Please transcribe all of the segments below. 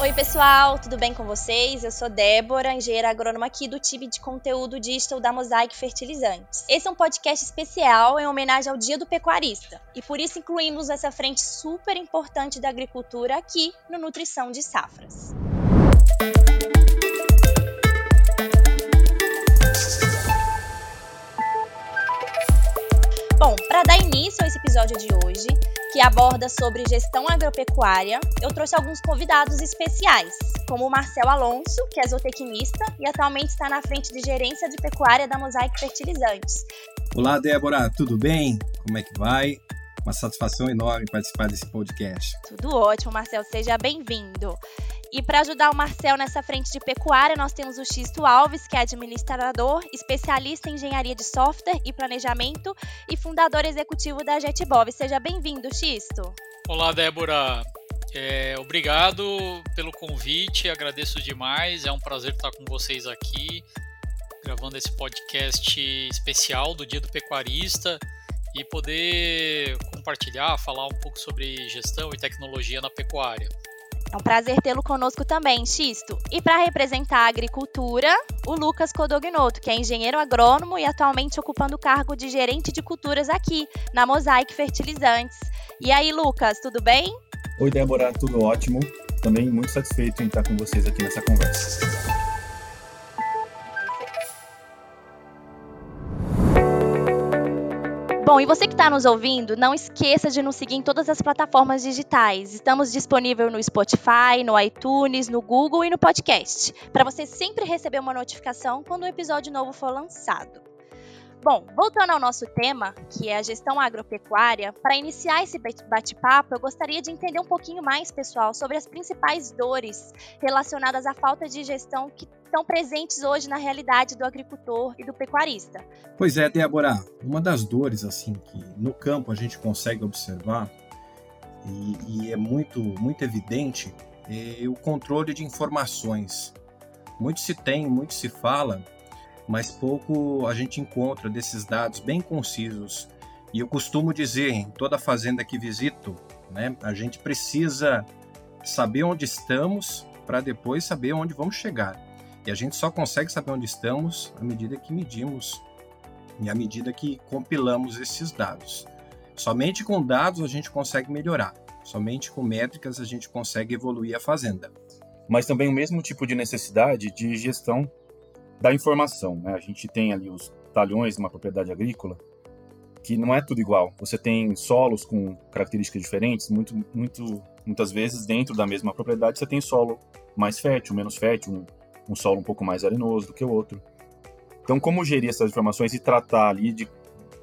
Oi, pessoal, tudo bem com vocês? Eu sou Débora, engenheira agrônoma aqui do time de conteúdo digital da Mosaic Fertilizantes. Esse é um podcast especial em homenagem ao Dia do Pecuarista e por isso incluímos essa frente super importante da agricultura aqui no Nutrição de Safras. Bom, para dar início a esse episódio de hoje, que aborda sobre gestão agropecuária, eu trouxe alguns convidados especiais, como o Marcel Alonso, que é zootecnista e atualmente está na frente de gerência de pecuária da Mosaic Fertilizantes. Olá, Débora, tudo bem? Como é que vai? Uma satisfação enorme participar desse podcast. Tudo ótimo, Marcel, seja bem-vindo. E para ajudar o Marcel nessa frente de pecuária, nós temos o Xisto Alves, que é administrador, especialista em engenharia de software e planejamento e fundador executivo da JetBob. Seja bem-vindo, Xisto. Olá, Débora. É, obrigado pelo convite, agradeço demais. É um prazer estar com vocês aqui, gravando esse podcast especial do Dia do Pecuarista e poder compartilhar, falar um pouco sobre gestão e tecnologia na pecuária. É um prazer tê-lo conosco também, Xisto. E para representar a agricultura, o Lucas Codognoto, que é engenheiro agrônomo e atualmente ocupando o cargo de gerente de culturas aqui na Mosaic Fertilizantes. E aí, Lucas, tudo bem? Oi, Débora, tudo ótimo. Também muito satisfeito em estar com vocês aqui nessa conversa. Bom, e você que está nos ouvindo, não esqueça de nos seguir em todas as plataformas digitais. Estamos disponíveis no Spotify, no iTunes, no Google e no podcast, para você sempre receber uma notificação quando um episódio novo for lançado. Bom, voltando ao nosso tema, que é a gestão agropecuária, para iniciar esse bate-papo, eu gostaria de entender um pouquinho mais, pessoal, sobre as principais dores relacionadas à falta de gestão que estão presentes hoje na realidade do agricultor e do pecuarista. Pois é, Débora, uma das dores assim que no campo a gente consegue observar e, e é muito muito evidente é o controle de informações. Muito se tem, muito se fala mas pouco a gente encontra desses dados bem concisos. E eu costumo dizer em toda fazenda que visito, né, a gente precisa saber onde estamos para depois saber onde vamos chegar. E a gente só consegue saber onde estamos à medida que medimos e à medida que compilamos esses dados. Somente com dados a gente consegue melhorar. Somente com métricas a gente consegue evoluir a fazenda. Mas também o mesmo tipo de necessidade de gestão da informação. Né? A gente tem ali os talhões de uma propriedade agrícola, que não é tudo igual. Você tem solos com características diferentes, muito, muito, muitas vezes dentro da mesma propriedade você tem solo mais fértil, menos fértil, um, solo um pouco mais arenoso do que o outro. Então, como gerir essas informações e tratar ali de,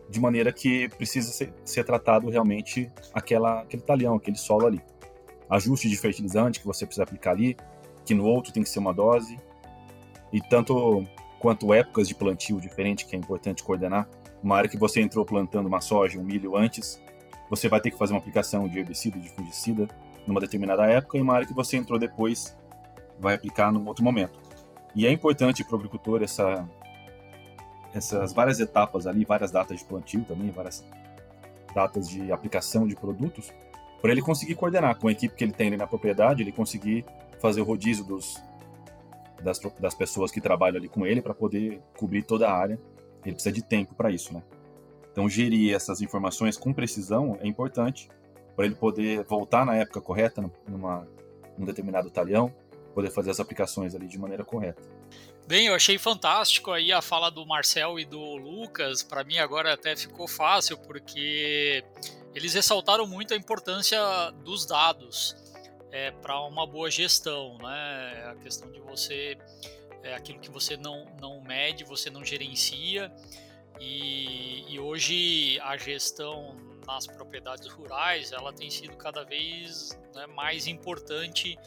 de maneira que precisa ser, ser tratado realmente aquela, aquele talhão, aquele solo ali. Ajuste de fertilizante que você precisa aplicar ali, que no outro tem que ser uma dose, e tanto quanto épocas de plantio diferente, que é importante coordenar. Uma área que você entrou plantando uma soja, um milho antes, você vai ter que fazer uma aplicação de herbicida, de fungicida, numa determinada época, e uma área que você entrou depois vai aplicar num outro momento. E é importante para o agricultor essa, essas várias etapas ali, várias datas de plantio também, várias datas de aplicação de produtos, para ele conseguir coordenar com a equipe que ele tem ali na propriedade, ele conseguir fazer o rodízio dos, das, das pessoas que trabalham ali com ele para poder cobrir toda a área. Ele precisa de tempo para isso, né? Então, gerir essas informações com precisão é importante para ele poder voltar na época correta, numa, num determinado talhão, poder fazer as aplicações ali de maneira correta. Bem, eu achei fantástico aí a fala do Marcel e do Lucas. Para mim agora até ficou fácil porque eles ressaltaram muito a importância dos dados é, para uma boa gestão, né? A questão de você é, aquilo que você não, não mede, você não gerencia. E, e, hoje a gestão nas propriedades rurais ela tem sido cada vez né, mais importante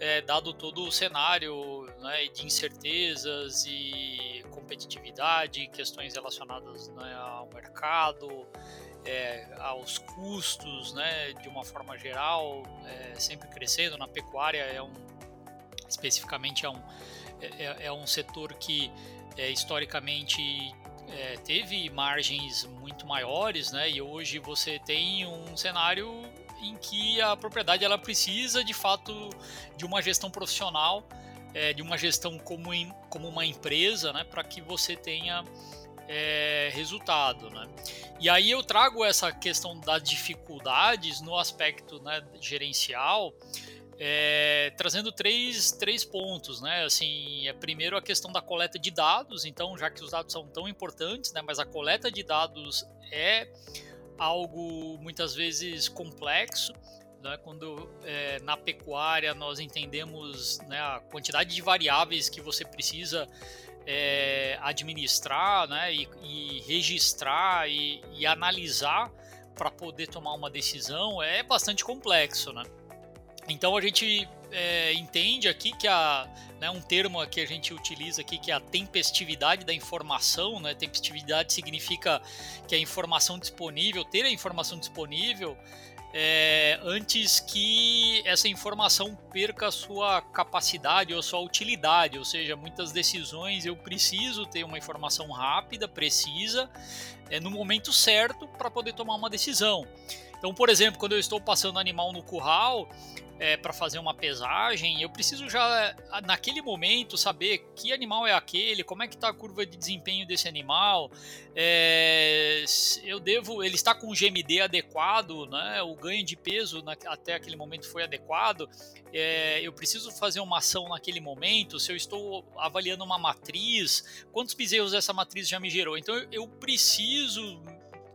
é, dado todo o cenário né, de incertezas e competitividade, questões relacionadas né, ao mercado, é, aos custos, né, de uma forma geral, é, sempre crescendo. Na pecuária é um, especificamente é um, é, é, é um setor que é, historicamente teve margens muito maiores, né, e hoje você tem um cenário em que a propriedade ela precisa de fato de uma gestão profissional, é, de uma gestão como, em, como uma empresa, né, para que você tenha é, resultado. Né? E aí eu trago essa questão das dificuldades no aspecto né, gerencial, é, trazendo três, três pontos, né? Assim, é primeiro a questão da coleta de dados, então, já que os dados são tão importantes, né? Mas a coleta de dados é algo muitas vezes complexo. Né, quando é, na pecuária nós entendemos né, a quantidade de variáveis que você precisa é, administrar né, e, e registrar e, e analisar para poder tomar uma decisão é bastante complexo. Né? Então a gente é, entende aqui que a, né, um termo que a gente utiliza aqui que é a tempestividade da informação, né? Tempestividade significa que a informação disponível, ter a informação disponível é, antes que essa informação perca sua capacidade ou sua utilidade, ou seja, muitas decisões eu preciso ter uma informação rápida, precisa, é, no momento certo para poder tomar uma decisão. Então, por exemplo, quando eu estou passando animal no curral, é, para fazer uma pesagem, eu preciso já naquele momento saber que animal é aquele, como é que está a curva de desempenho desse animal, é, eu devo, ele está com o GMD adequado, né? O ganho de peso na, até aquele momento foi adequado. É, eu preciso fazer uma ação naquele momento. Se eu estou avaliando uma matriz, quantos bezerros essa matriz já me gerou? Então eu, eu preciso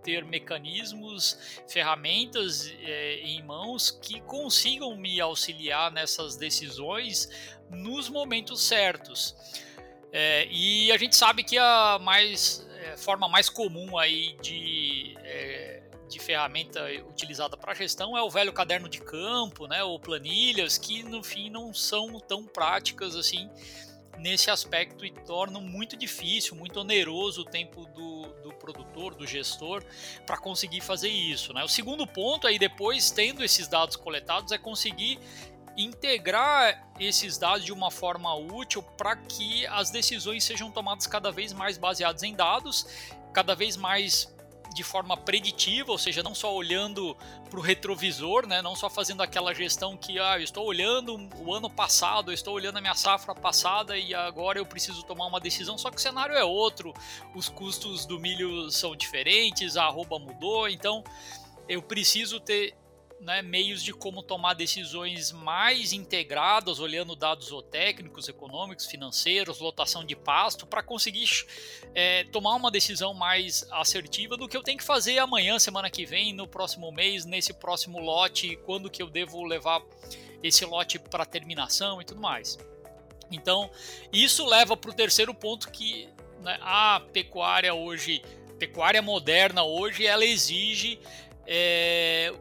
ter mecanismos, ferramentas é, em mãos que consigam me auxiliar nessas decisões nos momentos certos. É, e a gente sabe que a mais, é, forma mais comum aí de, é, de ferramenta utilizada para gestão é o velho caderno de campo, né, ou planilhas, que no fim não são tão práticas assim nesse aspecto e tornam muito difícil, muito oneroso o tempo do, do produtor, do gestor, para conseguir fazer isso. Né? O segundo ponto aí, depois, tendo esses dados coletados, é conseguir integrar esses dados de uma forma útil para que as decisões sejam tomadas cada vez mais baseadas em dados, cada vez mais de forma preditiva, ou seja, não só olhando para o retrovisor, né, não só fazendo aquela gestão que ah, eu estou olhando o ano passado, eu estou olhando a minha safra passada e agora eu preciso tomar uma decisão, só que o cenário é outro, os custos do milho são diferentes, a arroba mudou, então eu preciso ter né, meios de como tomar decisões mais integradas, olhando dados zootécnicos, econômicos, financeiros, lotação de pasto, para conseguir é, tomar uma decisão mais assertiva do que eu tenho que fazer amanhã, semana que vem, no próximo mês, nesse próximo lote, quando que eu devo levar esse lote para terminação e tudo mais. Então, isso leva para o terceiro ponto que né, a pecuária hoje, pecuária moderna hoje, ela exige é,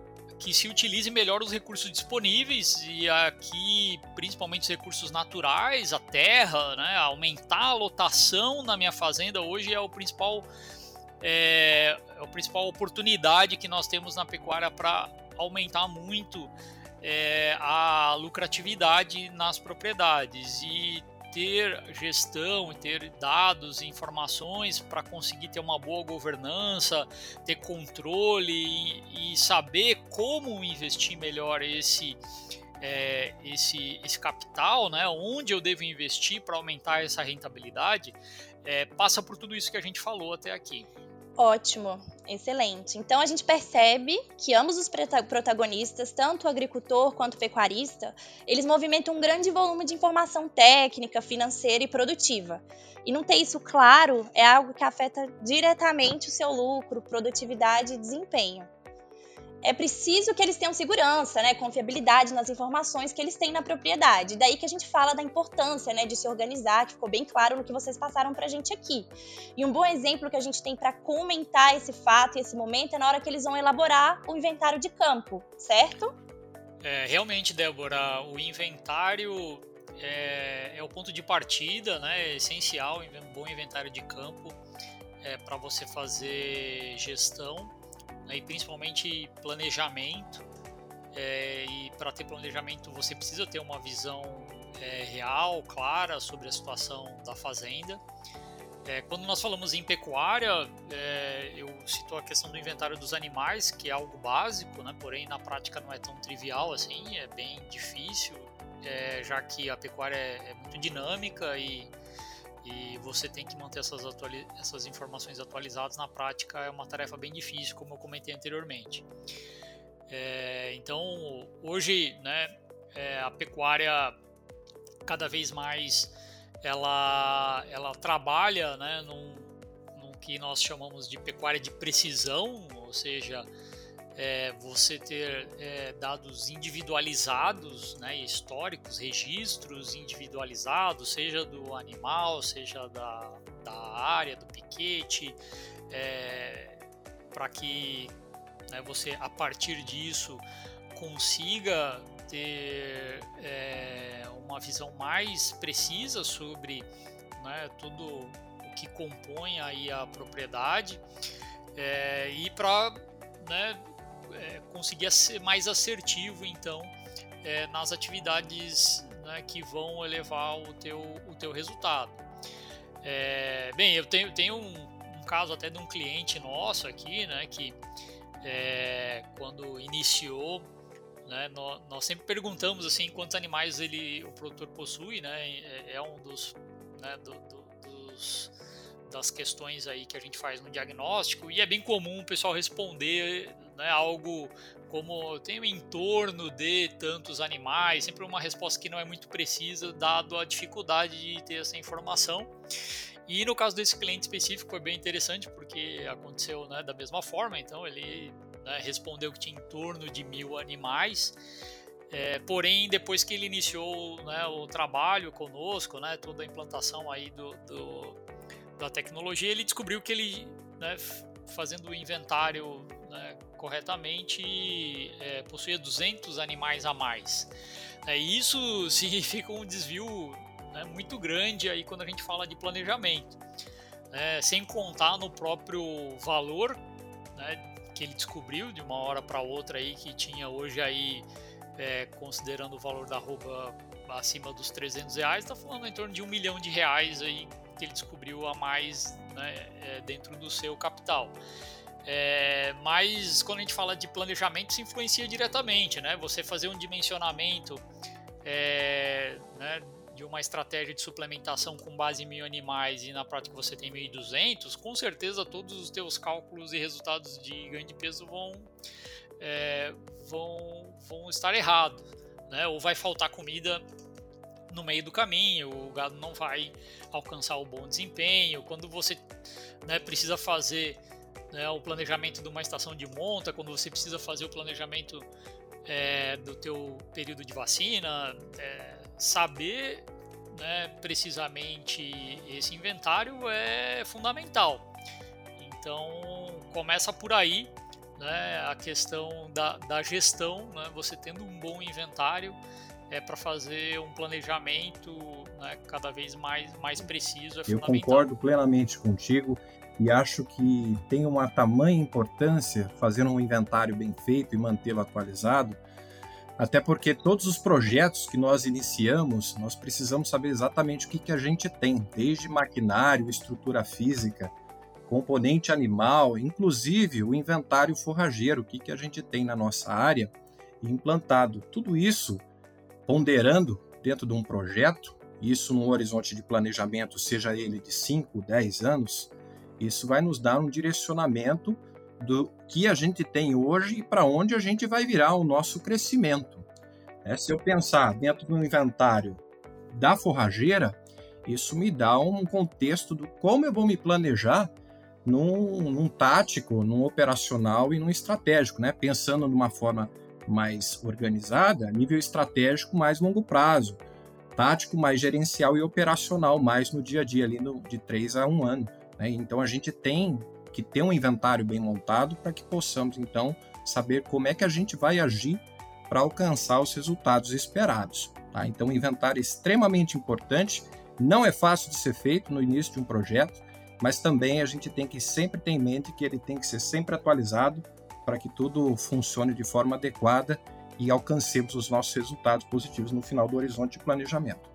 que se utilize melhor os recursos disponíveis e aqui principalmente os recursos naturais, a terra, né, aumentar a lotação na minha fazenda hoje é o principal é, é a principal oportunidade que nós temos na pecuária para aumentar muito é, a lucratividade nas propriedades. E ter gestão ter dados e informações para conseguir ter uma boa governança, ter controle e, e saber como investir melhor esse, é, esse, esse capital, né? onde eu devo investir para aumentar essa rentabilidade, é, passa por tudo isso que a gente falou até aqui. Ótimo, excelente. Então a gente percebe que ambos os protagonistas, tanto o agricultor quanto o pecuarista, eles movimentam um grande volume de informação técnica, financeira e produtiva. E não ter isso claro é algo que afeta diretamente o seu lucro, produtividade e desempenho é preciso que eles tenham segurança, né, confiabilidade nas informações que eles têm na propriedade. Daí que a gente fala da importância, né, de se organizar, que ficou bem claro no que vocês passaram para a gente aqui. E um bom exemplo que a gente tem para comentar esse fato e esse momento é na hora que eles vão elaborar o inventário de campo, certo? É, realmente, Débora, o inventário é, é, o ponto de partida, né, é essencial, um bom inventário de campo é, para você fazer gestão né, e principalmente planejamento. É, e para ter planejamento você precisa ter uma visão é, real, clara sobre a situação da fazenda. É, quando nós falamos em pecuária, é, eu cito a questão do inventário dos animais, que é algo básico, né? porém na prática não é tão trivial assim, é bem difícil, é, já que a pecuária é, é muito dinâmica e, e você tem que manter essas, essas informações atualizadas na prática, é uma tarefa bem difícil, como eu comentei anteriormente. É, então, hoje, né, é, a pecuária cada vez mais ela, ela trabalha né, num, num que nós chamamos de pecuária de precisão, ou seja, é, você ter é, dados individualizados, né, históricos, registros individualizados, seja do animal, seja da, da área, do piquete, é, para que né, você, a partir disso, consiga ter é, uma visão mais precisa sobre né, tudo o que compõe aí a propriedade é, e para né, é, conseguir ser mais assertivo então é, nas atividades né, que vão elevar o teu, o teu resultado. É, bem, eu tenho, tenho um, um, caso até de um cliente nosso aqui, né, que é, quando iniciou né? Nós, nós, sempre perguntamos assim quantos animais ele, o produtor possui, né? É, é um dos, né, do, do, dos, das questões aí que a gente faz no diagnóstico e é bem comum o pessoal responder né, algo como tem em torno de tantos animais, sempre uma resposta que não é muito precisa, dado a dificuldade de ter essa informação. E no caso desse cliente específico foi bem interessante porque aconteceu né, da mesma forma, então ele né, respondeu que tinha em torno de mil animais. É, porém, depois que ele iniciou né, o trabalho conosco, né, toda a implantação aí do, do da tecnologia, ele descobriu que ele, né, fazendo o inventário né, corretamente, é, possuía 200 animais a mais. É, isso significa um desvio né, muito grande aí quando a gente fala de planejamento. Né, sem contar no próprio valor né, que ele descobriu de uma hora para outra aí que tinha hoje aí é, considerando o valor da roupa acima dos 300 reais, está falando em torno de um milhão de reais aí que ele descobriu a mais né, é, dentro do seu capital. É, mas quando a gente fala de planejamento, isso influencia diretamente, né? Você fazer um dimensionamento é, né, de uma estratégia de suplementação com base em mil animais e na prática você tem 1.200, com certeza todos os teus cálculos e resultados de ganho de peso vão, é, vão, vão estar errados. Né? Ou vai faltar comida no meio do caminho, o gado não vai alcançar o bom desempenho. Quando você né, precisa fazer né, o planejamento de uma estação de monta, quando você precisa fazer o planejamento é, do teu período de vacina, é, saber né, precisamente esse inventário é fundamental. Então começa por aí né, a questão da, da gestão, né, você tendo um bom inventário é para fazer um planejamento né, cada vez mais, mais preciso. É Eu concordo plenamente contigo e acho que tem uma tamanha importância fazer um inventário bem feito e mantê-lo atualizado, até porque todos os projetos que nós iniciamos, nós precisamos saber exatamente o que, que a gente tem, desde maquinário, estrutura física, componente animal, inclusive o inventário forrageiro, o que, que a gente tem na nossa área implantado. Tudo isso ponderando dentro de um projeto, isso num horizonte de planejamento, seja ele de 5, 10 anos, isso vai nos dar um direcionamento do que a gente tem hoje e para onde a gente vai virar o nosso crescimento. É, se eu pensar dentro do inventário da forrageira, isso me dá um contexto do como eu vou me planejar num, num tático, num operacional e num estratégico, né? pensando de uma forma mais organizada, nível estratégico mais longo prazo, tático mais gerencial e operacional mais no dia a dia, ali no, de 3 a 1 ano. Né? Então a gente tem que ter um inventário bem montado para que possamos então saber como é que a gente vai agir para alcançar os resultados esperados. Tá? Então o inventário é extremamente importante, não é fácil de ser feito no início de um projeto, mas também a gente tem que sempre ter em mente que ele tem que ser sempre atualizado para que tudo funcione de forma adequada e alcancemos os nossos resultados positivos no final do horizonte de planejamento.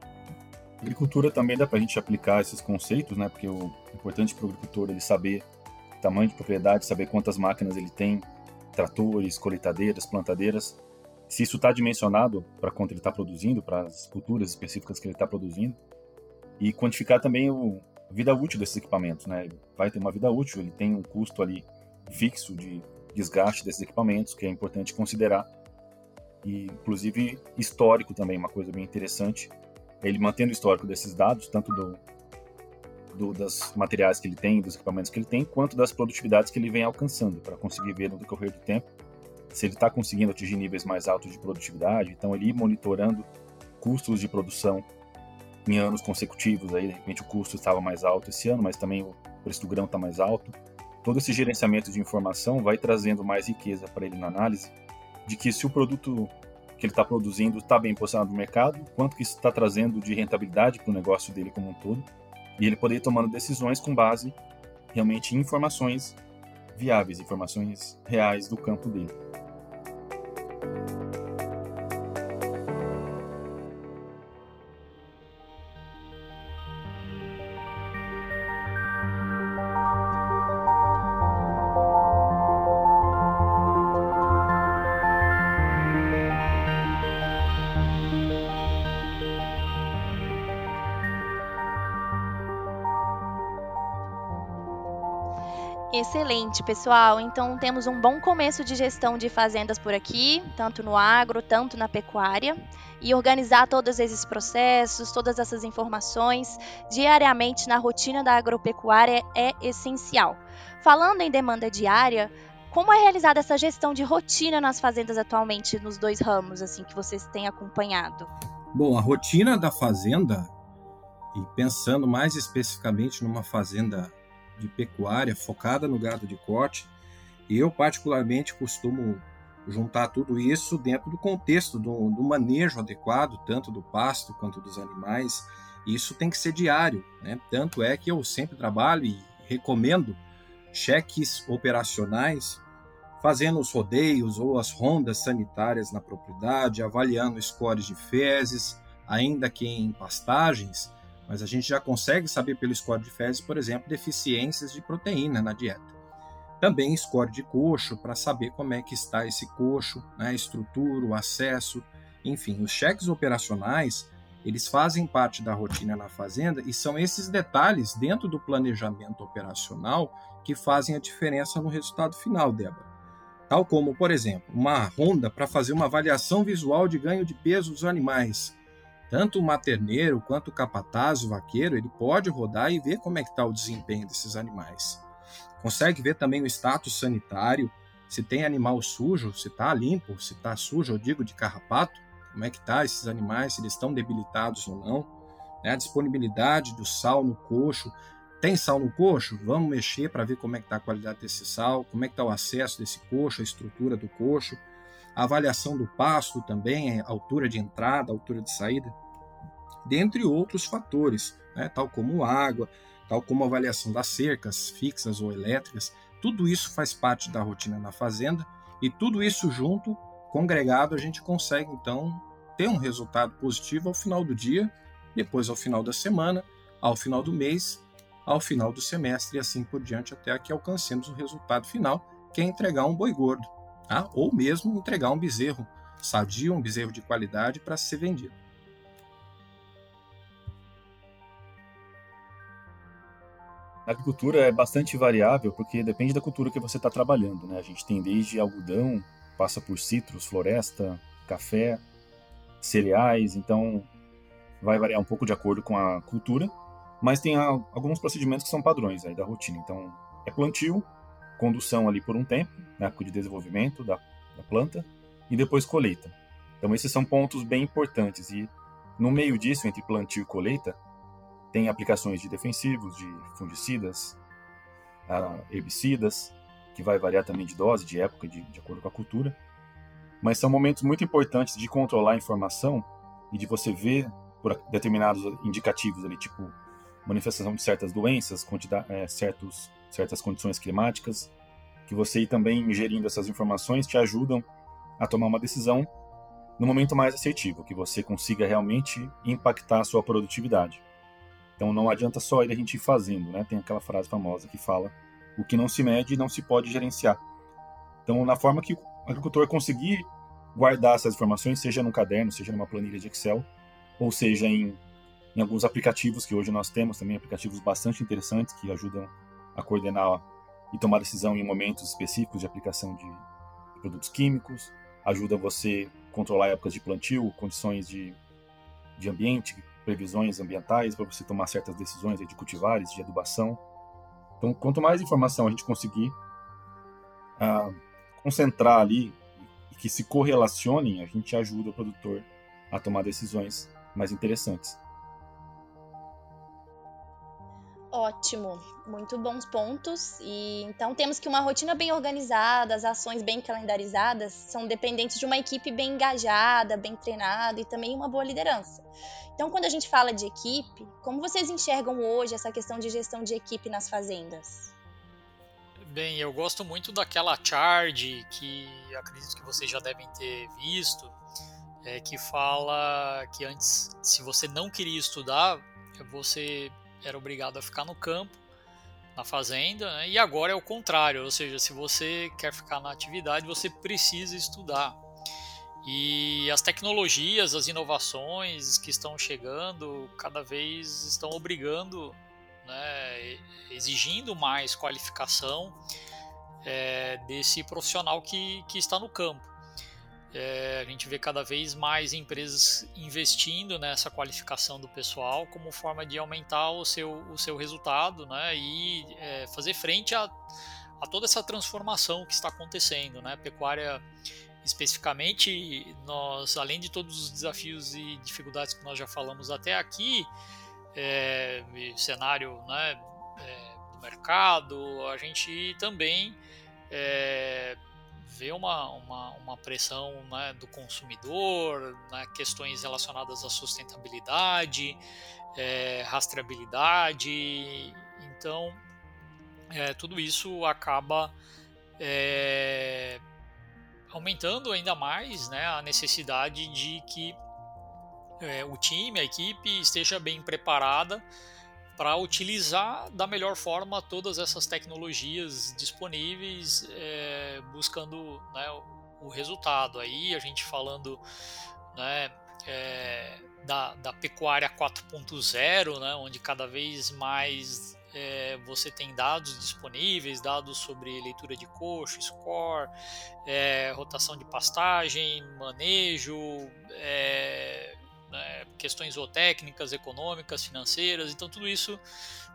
Agricultura também dá para a gente aplicar esses conceitos, né? Porque o importante para o agricultor ele saber tamanho de propriedade, saber quantas máquinas ele tem, tratores, colheitadeiras, plantadeiras, se isso está dimensionado para quanto ele está produzindo, para as culturas específicas que ele está produzindo, e quantificar também o, a vida útil desses equipamentos, né? Ele vai ter uma vida útil, ele tem um custo ali fixo de desgaste desses equipamentos, que é importante considerar. E, inclusive, histórico também, uma coisa bem interessante. Ele mantendo o histórico desses dados, tanto do, do, das materiais que ele tem, dos equipamentos que ele tem, quanto das produtividades que ele vem alcançando, para conseguir ver no decorrer do tempo se ele está conseguindo atingir níveis mais altos de produtividade. Então, ele ir monitorando custos de produção em anos consecutivos. Aí, de repente, o custo estava mais alto esse ano, mas também o preço do grão está mais alto todo esse gerenciamento de informação vai trazendo mais riqueza para ele na análise de que se o produto que ele está produzindo está bem posicionado no mercado, quanto que isso está trazendo de rentabilidade para o negócio dele como um todo, e ele poder ir tomando decisões com base realmente em informações viáveis, informações reais do campo dele. Excelente, pessoal. Então temos um bom começo de gestão de fazendas por aqui, tanto no agro, tanto na pecuária. E organizar todos esses processos, todas essas informações diariamente na rotina da agropecuária é essencial. Falando em demanda diária, como é realizada essa gestão de rotina nas fazendas atualmente, nos dois ramos assim que vocês têm acompanhado? Bom, a rotina da fazenda, e pensando mais especificamente numa fazenda de pecuária focada no gado de corte. E eu, particularmente, costumo juntar tudo isso dentro do contexto do, do, manejo adequado, tanto do pasto quanto dos animais. Isso tem que ser diário, né? Tanto é que eu sempre trabalho e recomendo cheques operacionais, fazendo os rodeios ou as rondas sanitárias na propriedade, avaliando scores de fezes, ainda que em pastagens, mas a gente já consegue saber pelo score de fezes, por exemplo, deficiências de proteína na dieta. Também score de coxo, para saber como é que está esse coxo, né, a estrutura, o acesso, enfim, os cheques operacionais, eles fazem parte da rotina na fazenda e são esses detalhes dentro do planejamento operacional que fazem a diferença no resultado final, Débora. Tal como, por exemplo, uma ronda para fazer uma avaliação visual de ganho de peso dos animais, tanto o materneiro quanto o capataz, o vaqueiro, ele pode rodar e ver como é que está o desempenho desses animais. Consegue ver também o status sanitário, se tem animal sujo, se está limpo, se está sujo, eu digo, de carrapato, como é que está esses animais, se eles estão debilitados ou não. Né? A disponibilidade do sal no coxo. Tem sal no coxo? Vamos mexer para ver como é que está a qualidade desse sal, como é que está o acesso desse coxo, a estrutura do coxo a avaliação do pasto também, altura de entrada, altura de saída, dentre outros fatores, né, tal como água, tal como avaliação das cercas fixas ou elétricas. Tudo isso faz parte da rotina na fazenda e tudo isso junto, congregado, a gente consegue então ter um resultado positivo ao final do dia, depois ao final da semana, ao final do mês, ao final do semestre e assim por diante até que alcancemos o resultado final, que é entregar um boi gordo tá? ou mesmo entregar um bezerro sadio, um bezerro de qualidade para ser vendido. A agricultura é bastante variável porque depende da cultura que você está trabalhando. Né? A gente tem desde algodão, passa por citros, floresta, café, cereais, então vai variar um pouco de acordo com a cultura, mas tem alguns procedimentos que são padrões aí da rotina. Então, é plantio, condução ali por um tempo, na época de desenvolvimento da, da planta, e depois colheita. Então esses são pontos bem importantes e no meio disso, entre plantio e colheita, tem aplicações de defensivos, de fungicidas, uh, herbicidas, que vai variar também de dose, de época, de, de acordo com a cultura. Mas são momentos muito importantes de controlar a informação e de você ver por determinados indicativos ali, tipo manifestação de certas doenças, é, certos certas condições climáticas, que você ir também ingerindo essas informações te ajudam a tomar uma decisão no momento mais assertivo, que você consiga realmente impactar a sua produtividade. Então não adianta só ir a gente ir fazendo, né? Tem aquela frase famosa que fala: o que não se mede não se pode gerenciar. Então, na forma que o agricultor conseguir guardar essas informações, seja num caderno, seja numa planilha de Excel, ou seja em, em alguns aplicativos que hoje nós temos também, aplicativos bastante interessantes que ajudam a coordenar e tomar decisão em momentos específicos de aplicação de produtos químicos, ajuda você a controlar épocas de plantio, condições de, de ambiente, previsões ambientais para você tomar certas decisões de cultivares, de adubação. Então, quanto mais informação a gente conseguir uh, concentrar ali e que se correlacionem, a gente ajuda o produtor a tomar decisões mais interessantes. Ótimo, muito bons pontos. E então temos que uma rotina bem organizada, as ações bem calendarizadas são dependentes de uma equipe bem engajada, bem treinada e também uma boa liderança. Então, quando a gente fala de equipe, como vocês enxergam hoje essa questão de gestão de equipe nas fazendas? Bem, eu gosto muito daquela chart que acredito que vocês já devem ter visto, é, que fala que antes, se você não queria estudar, você era obrigado a ficar no campo, na fazenda, né? e agora é o contrário, ou seja, se você quer ficar na atividade, você precisa estudar. E as tecnologias, as inovações que estão chegando, cada vez estão obrigando, né, exigindo mais qualificação é, desse profissional que, que está no campo. É, a gente vê cada vez mais empresas investindo nessa qualificação do pessoal como forma de aumentar o seu, o seu resultado né, e é, fazer frente a, a toda essa transformação que está acontecendo. Né? Pecuária, especificamente, nós, além de todos os desafios e dificuldades que nós já falamos até aqui, é, cenário né, é, do mercado, a gente também é, vê uma, uma, uma pressão né, do consumidor, né, questões relacionadas à sustentabilidade, é, rastreabilidade. Então, é, tudo isso acaba é, aumentando ainda mais né, a necessidade de que é, o time, a equipe esteja bem preparada para utilizar da melhor forma todas essas tecnologias disponíveis, é, buscando né, o resultado. Aí a gente falando né, é, da, da, pecuária 4.0, né, onde cada vez mais é, você tem dados disponíveis, dados sobre leitura de coxo, score, é, rotação de pastagem, manejo, é, né, questões zootécnicas, econômicas, financeiras, então tudo isso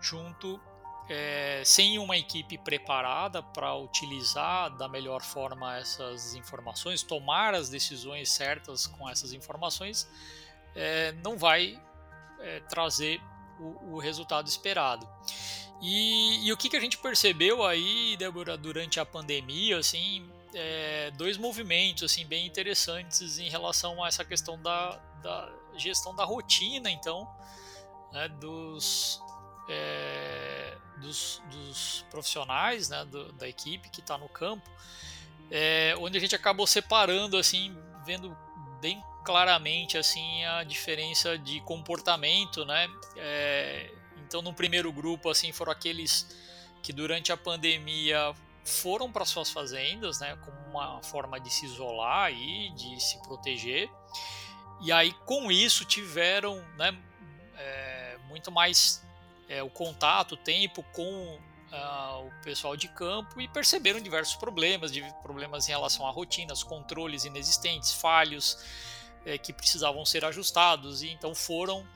junto, é, sem uma equipe preparada para utilizar da melhor forma essas informações, tomar as decisões certas com essas informações, é, não vai é, trazer o, o, resultado esperado. E, e, o que, que a gente percebeu aí, Débora, durante a pandemia, assim, é, dois movimentos assim bem interessantes em relação a essa questão da, da gestão da rotina, então, né, dos, é, dos, dos, profissionais, né, do, da equipe que está no campo, é, onde a gente acabou separando, assim, vendo bem claramente assim a diferença de comportamento, né? É, então, no primeiro grupo, assim, foram aqueles que durante a pandemia foram para suas fazendas, né, como uma forma de se isolar e de se proteger. E aí, com isso, tiveram né, é, muito mais é, o contato, o tempo com uh, o pessoal de campo e perceberam diversos problemas, de problemas em relação a rotinas, controles inexistentes, falhos é, que precisavam ser ajustados. E então foram,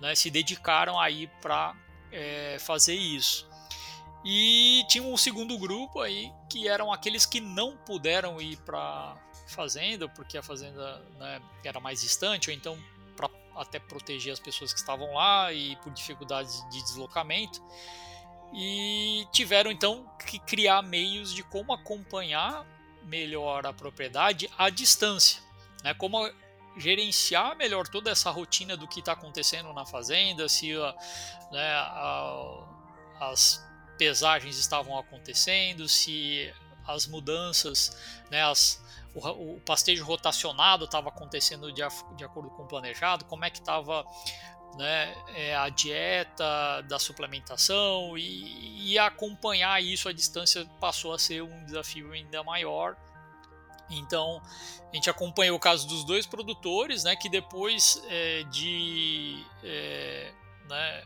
né, se dedicaram aí para é, fazer isso. E tinha um segundo grupo aí que eram aqueles que não puderam ir para fazenda, porque a fazenda né, era mais distante, ou então para até proteger as pessoas que estavam lá e por dificuldades de deslocamento. E tiveram então que criar meios de como acompanhar melhor a propriedade à distância, né? Como gerenciar melhor toda essa rotina do que está acontecendo na fazenda, se né, a, as pesagens estavam acontecendo, se as mudanças, né, as, o, o pastejo rotacionado estava acontecendo de, de, acordo com o planejado, como é que estava né, é, a dieta da suplementação e, e, acompanhar isso à distância passou a ser um desafio ainda maior. Então a gente acompanhou o caso dos dois produtores, né, que depois é, de é, né,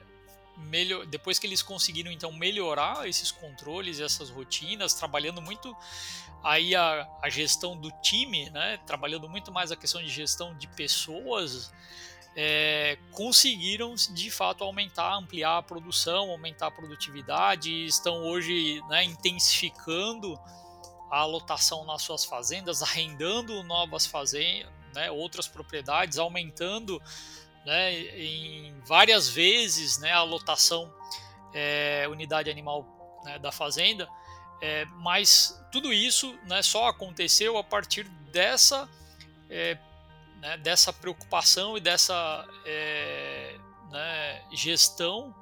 melhor, depois que eles conseguiram então melhorar esses controles, essas rotinas, trabalhando muito aí a, a gestão do time, né, trabalhando muito mais a questão de gestão de pessoas, é, conseguiram de fato aumentar, ampliar a produção, aumentar a produtividade, estão hoje né, intensificando a lotação nas suas fazendas, arrendando novas fazendas, né, outras propriedades, aumentando né, em várias vezes né, a lotação é, unidade animal né, da fazenda, é, mas tudo isso né, só aconteceu a partir dessa é, né, dessa preocupação e dessa é, né, gestão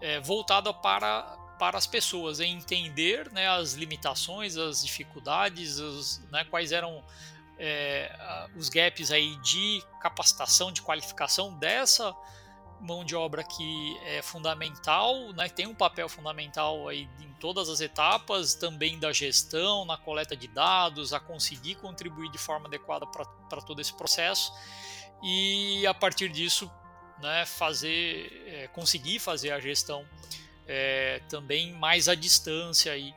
é, voltada para, para as pessoas, em entender né, as limitações, as dificuldades, os, né, quais eram é, os gaps aí de capacitação, de qualificação dessa mão de obra que é fundamental, né, tem um papel fundamental aí em todas as etapas, também da gestão, na coleta de dados, a conseguir contribuir de forma adequada para todo esse processo e a partir disso né, fazer, é, conseguir fazer a gestão é, também mais à distância aí,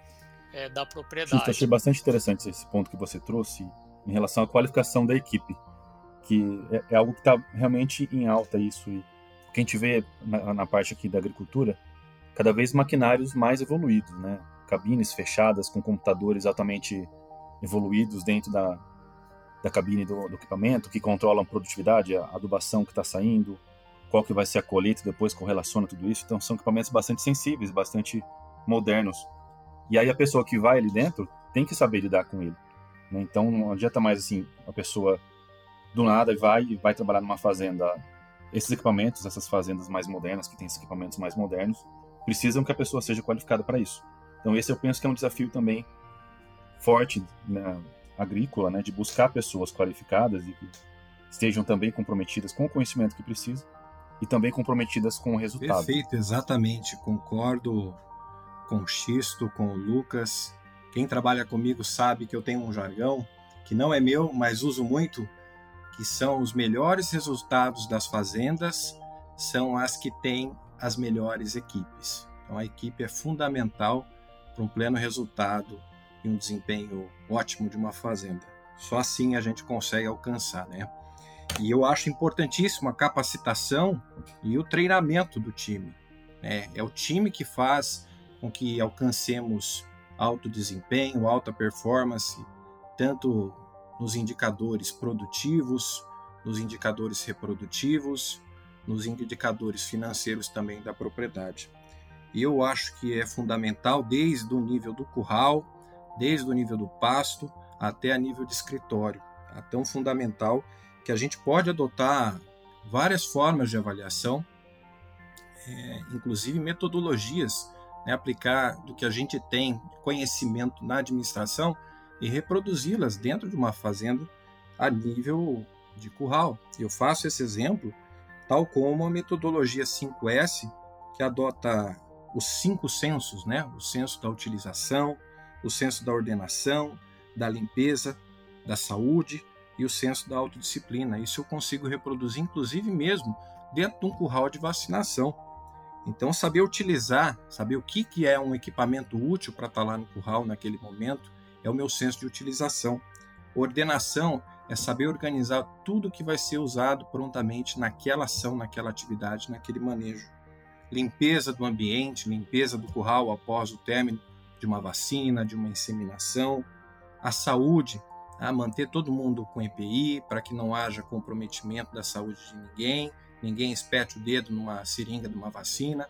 é, da propriedade. Justo, achei bastante interessante esse ponto que você trouxe em relação à qualificação da equipe, que é, é algo que está realmente em alta isso e que a gente vê na, na, parte aqui da agricultura, cada vez maquinários mais evoluídos, né? Cabines fechadas com computadores altamente evoluídos dentro da, da cabine do, do equipamento, que controlam a produtividade, a adubação que está saindo, qual que vai ser a colheita depois correlaciona tudo isso. Então são equipamentos bastante sensíveis, bastante modernos. E aí a pessoa que vai ali dentro tem que saber lidar com ele. Né? Então não adianta mais assim a pessoa do nada vai e vai trabalhar numa fazenda esses equipamentos, essas fazendas mais modernas, que têm esses equipamentos mais modernos, precisam que a pessoa seja qualificada para isso. Então, esse eu penso que é um desafio também forte né, agrícola, né, de buscar pessoas qualificadas e que estejam também comprometidas com o conhecimento que precisam e também comprometidas com o resultado. Perfeito, exatamente. Concordo com o Xisto, com o Lucas. Quem trabalha comigo sabe que eu tenho um jargão que não é meu, mas uso muito, que são os melhores resultados das fazendas, são as que têm as melhores equipes. Então a equipe é fundamental para um pleno resultado e um desempenho ótimo de uma fazenda. Só assim a gente consegue alcançar, né? E eu acho importantíssimo a capacitação e o treinamento do time. Né? É o time que faz com que alcancemos alto desempenho, alta performance, tanto nos indicadores produtivos, nos indicadores reprodutivos, nos indicadores financeiros também da propriedade. E eu acho que é fundamental desde o nível do curral, desde o nível do pasto até a nível de escritório. É tão fundamental que a gente pode adotar várias formas de avaliação, é, inclusive metodologias, né, aplicar do que a gente tem conhecimento na administração e reproduzi-las dentro de uma fazenda a nível de curral. Eu faço esse exemplo tal como a metodologia 5S, que adota os cinco censos, né? o censo da utilização, o censo da ordenação, da limpeza, da saúde e o censo da autodisciplina. Isso eu consigo reproduzir, inclusive mesmo dentro de um curral de vacinação. Então, saber utilizar, saber o que, que é um equipamento útil para estar lá no curral naquele momento, é o meu senso de utilização. Ordenação é saber organizar tudo que vai ser usado prontamente naquela ação, naquela atividade, naquele manejo. Limpeza do ambiente, limpeza do curral após o término de uma vacina, de uma inseminação. A saúde, a manter todo mundo com EPI para que não haja comprometimento da saúde de ninguém, ninguém espete o dedo numa seringa de uma vacina.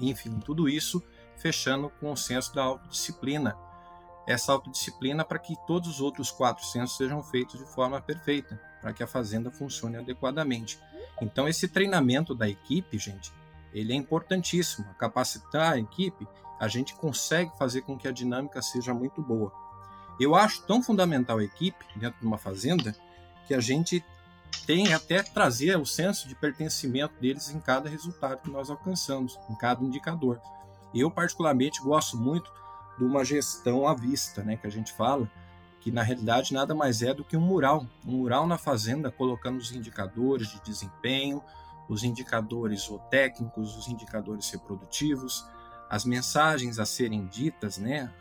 Enfim, tudo isso fechando com o senso da autodisciplina, essa autodisciplina para que todos os outros quatro censos sejam feitos de forma perfeita, para que a fazenda funcione adequadamente. Então, esse treinamento da equipe, gente, ele é importantíssimo. Capacitar a equipe, a gente consegue fazer com que a dinâmica seja muito boa. Eu acho tão fundamental a equipe dentro de uma fazenda que a gente tem até trazer o senso de pertencimento deles em cada resultado que nós alcançamos, em cada indicador. Eu, particularmente, gosto muito de uma gestão à vista, né, que a gente fala, que na realidade nada mais é do que um mural. Um mural na fazenda colocando os indicadores de desempenho, os indicadores técnicos, os indicadores reprodutivos, as mensagens a serem ditas né,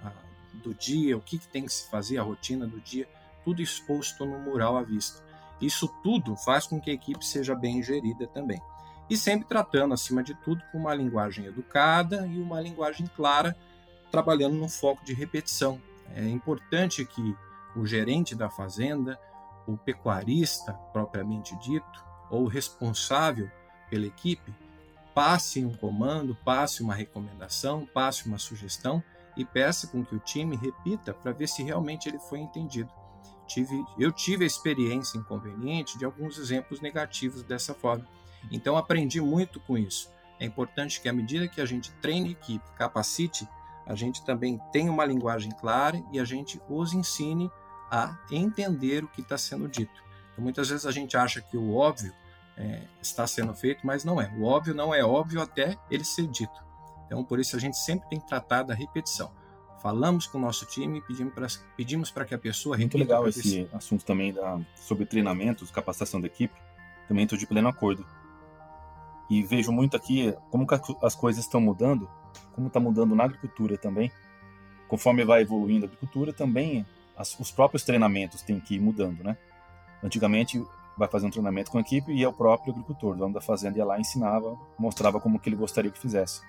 do dia, o que, que tem que se fazer, a rotina do dia, tudo exposto no mural à vista. Isso tudo faz com que a equipe seja bem gerida também. E sempre tratando, acima de tudo, com uma linguagem educada e uma linguagem clara, trabalhando no foco de repetição. É importante que o gerente da fazenda, o pecuarista propriamente dito, ou o responsável pela equipe, passe um comando, passe uma recomendação, passe uma sugestão e peça com que o time repita para ver se realmente ele foi entendido. Tive, eu tive a experiência inconveniente de alguns exemplos negativos dessa forma. Então aprendi muito com isso. É importante que à medida que a gente treine equipe, capacite, a gente também tenha uma linguagem clara e a gente os ensine a entender o que está sendo dito. Então, muitas vezes a gente acha que o óbvio é, está sendo feito, mas não é. O óbvio não é óbvio até ele ser dito. Então, por isso a gente sempre tem que tratar da repetição falamos com o nosso time e pedimos para que a pessoa Muito legal esse assunto também da, sobre treinamentos, capacitação da equipe. Também estou de pleno acordo. E vejo muito aqui como as coisas estão mudando, como está mudando na agricultura também. Conforme vai evoluindo a agricultura, também as, os próprios treinamentos têm que ir mudando, né? Antigamente vai fazer um treinamento com a equipe e é o próprio agricultor, dono da fazenda ia lá, ensinava, mostrava como que ele gostaria que fizesse.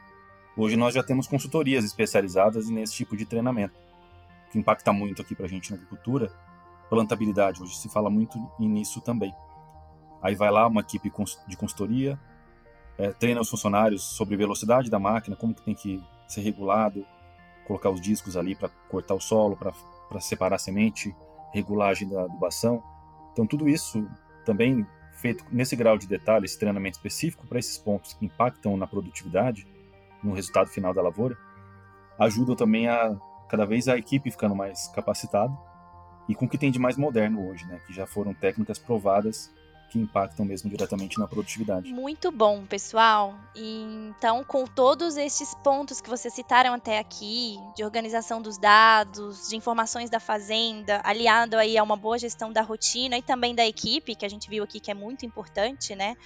Hoje nós já temos consultorias especializadas nesse tipo de treinamento, que impacta muito aqui para a gente na agricultura, plantabilidade. Hoje se fala muito nisso também. Aí vai lá uma equipe de consultoria, é, treina os funcionários sobre velocidade da máquina, como que tem que ser regulado, colocar os discos ali para cortar o solo, para separar a semente, regulagem da adubação. Então tudo isso também feito nesse grau de detalhe, esse treinamento específico para esses pontos que impactam na produtividade, no resultado final da lavoura, ajudam também a cada vez a equipe ficando mais capacitada e com o que tem de mais moderno hoje, né, que já foram técnicas provadas que impactam mesmo diretamente na produtividade. Muito bom, pessoal. Então, com todos estes pontos que vocês citaram até aqui, de organização dos dados, de informações da fazenda, aliado aí a uma boa gestão da rotina e também da equipe, que a gente viu aqui que é muito importante, né?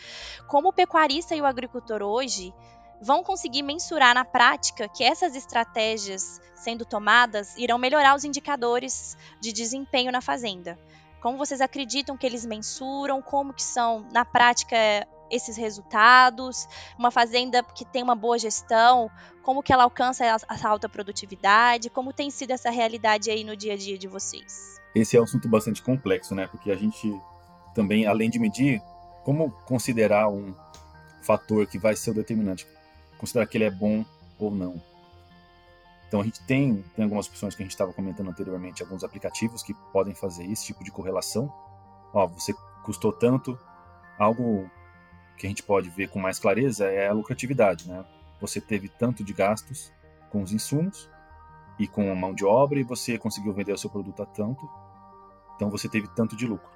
Como o pecuarista e o agricultor hoje vão conseguir mensurar na prática que essas estratégias sendo tomadas irão melhorar os indicadores de desempenho na fazenda. Como vocês acreditam que eles mensuram? Como que são na prática esses resultados? Uma fazenda que tem uma boa gestão, como que ela alcança essa alta produtividade? Como tem sido essa realidade aí no dia a dia de vocês? Esse é um assunto bastante complexo, né? Porque a gente também, além de medir, como considerar um fator que vai ser o determinante? considerar que ele é bom ou não. Então a gente tem, tem algumas opções que a gente estava comentando anteriormente, alguns aplicativos que podem fazer esse tipo de correlação. Ó, você custou tanto, algo que a gente pode ver com mais clareza é a lucratividade, né? Você teve tanto de gastos com os insumos e com a mão de obra e você conseguiu vender o seu produto a tanto, então você teve tanto de lucro.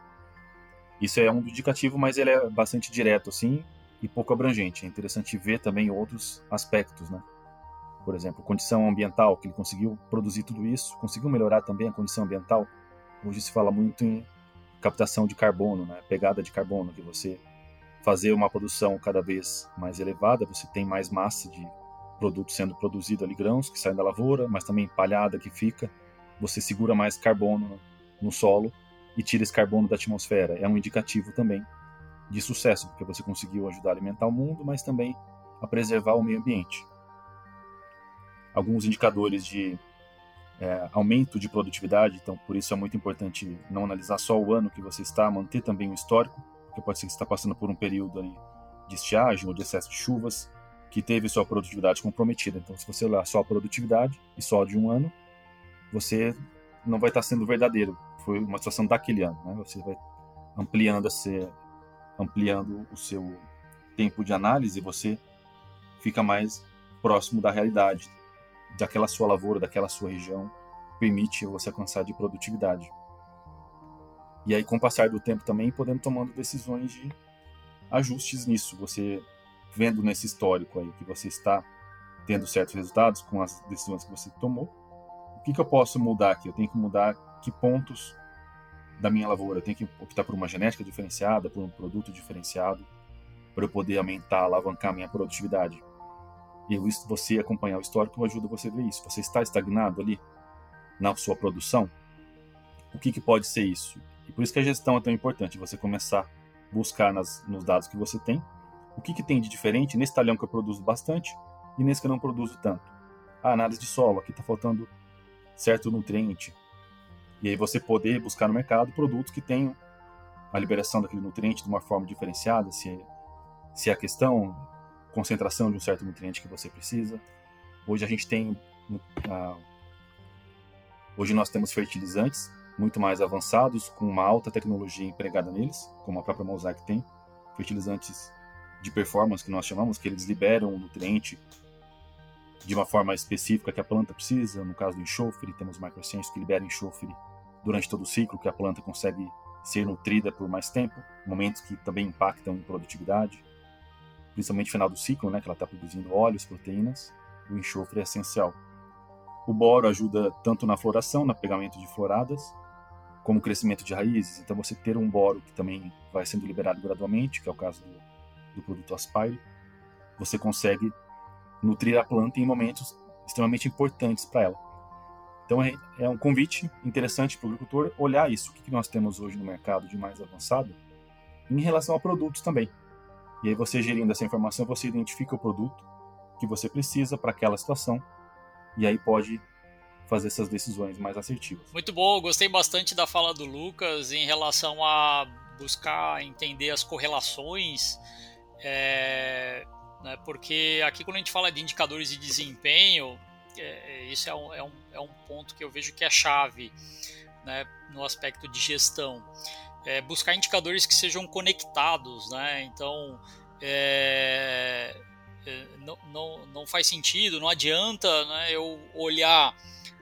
Isso é um indicativo, mas ele é bastante direto assim e pouco abrangente. É interessante ver também outros aspectos, né? Por exemplo, condição ambiental, que ele conseguiu produzir tudo isso, conseguiu melhorar também a condição ambiental. Hoje se fala muito em captação de carbono, né? Pegada de carbono, que você fazer uma produção cada vez mais elevada, você tem mais massa de produto sendo produzido ali, grãos que saem da lavoura, mas também palhada que fica, você segura mais carbono no solo e tira esse carbono da atmosfera. É um indicativo também de sucesso, porque você conseguiu ajudar a alimentar o mundo, mas também a preservar o meio ambiente. Alguns indicadores de é, aumento de produtividade, então por isso é muito importante não analisar só o ano que você está, manter também o histórico, porque pode ser que você está passando por um período ali de estiagem ou de excesso de chuvas que teve sua produtividade comprometida. Então, se você olhar só a produtividade e só de um ano, você não vai estar sendo verdadeiro. Foi uma situação daquele ano, né? Você vai ampliando esse, ampliando o seu tempo de análise, você fica mais próximo da realidade, daquela sua lavoura, daquela sua região, permite você alcançar de produtividade. E aí, com o passar do tempo também, podendo tomando decisões de ajustes nisso. Você vendo nesse histórico aí que você está tendo certos resultados com as decisões que você tomou, o que, que eu posso mudar aqui? Eu tenho que mudar que pontos da minha lavoura? Eu tenho que optar por uma genética diferenciada, por um produto diferenciado, para eu poder aumentar, alavancar minha produtividade. E você acompanhar o histórico ajuda você a ver isso. Você está estagnado ali na sua produção? O que, que pode ser isso? E por isso que a gestão é tão importante. Você começar a buscar nas, nos dados que você tem o que, que tem de diferente nesse talhão que eu produzo bastante e nesse que eu não produzo tanto. Ah, análise de solo, aqui está faltando certo nutriente. E aí você poder buscar no mercado produtos que tenham a liberação daquele nutriente de uma forma diferenciada, se, se é a questão concentração de um certo nutriente que você precisa. Hoje a gente tem uh, hoje nós temos fertilizantes muito mais avançados com uma alta tecnologia empregada neles, como a própria Mosaic tem, fertilizantes de performance que nós chamamos, que eles liberam o nutriente de uma forma específica que a planta precisa, no caso do enxofre, temos microciências que liberam enxofre durante todo o ciclo, que a planta consegue ser nutrida por mais tempo, momentos que também impactam em produtividade principalmente final do ciclo, né, que ela está produzindo óleos, proteínas, o enxofre é essencial. O boro ajuda tanto na floração, no pegamento de floradas, como o crescimento de raízes. Então, você ter um boro que também vai sendo liberado gradualmente, que é o caso do, do produto Aspire, você consegue nutrir a planta em momentos extremamente importantes para ela. Então, é, é, um convite interessante para o agricultor olhar isso, o que nós temos hoje no mercado de mais avançado, em relação a produtos também. E aí você gerindo essa informação, você identifica o produto que você precisa para aquela situação e aí pode fazer essas decisões mais assertivas. Muito bom, gostei bastante da fala do Lucas em relação a buscar entender as correlações, é, né, porque aqui quando a gente fala de indicadores de desempenho, é, isso é um, é, um, é um ponto que eu vejo que é chave né, no aspecto de gestão é, buscar indicadores que sejam conectados, né? Então, é, é, não, não, não faz sentido, não adianta né, eu olhar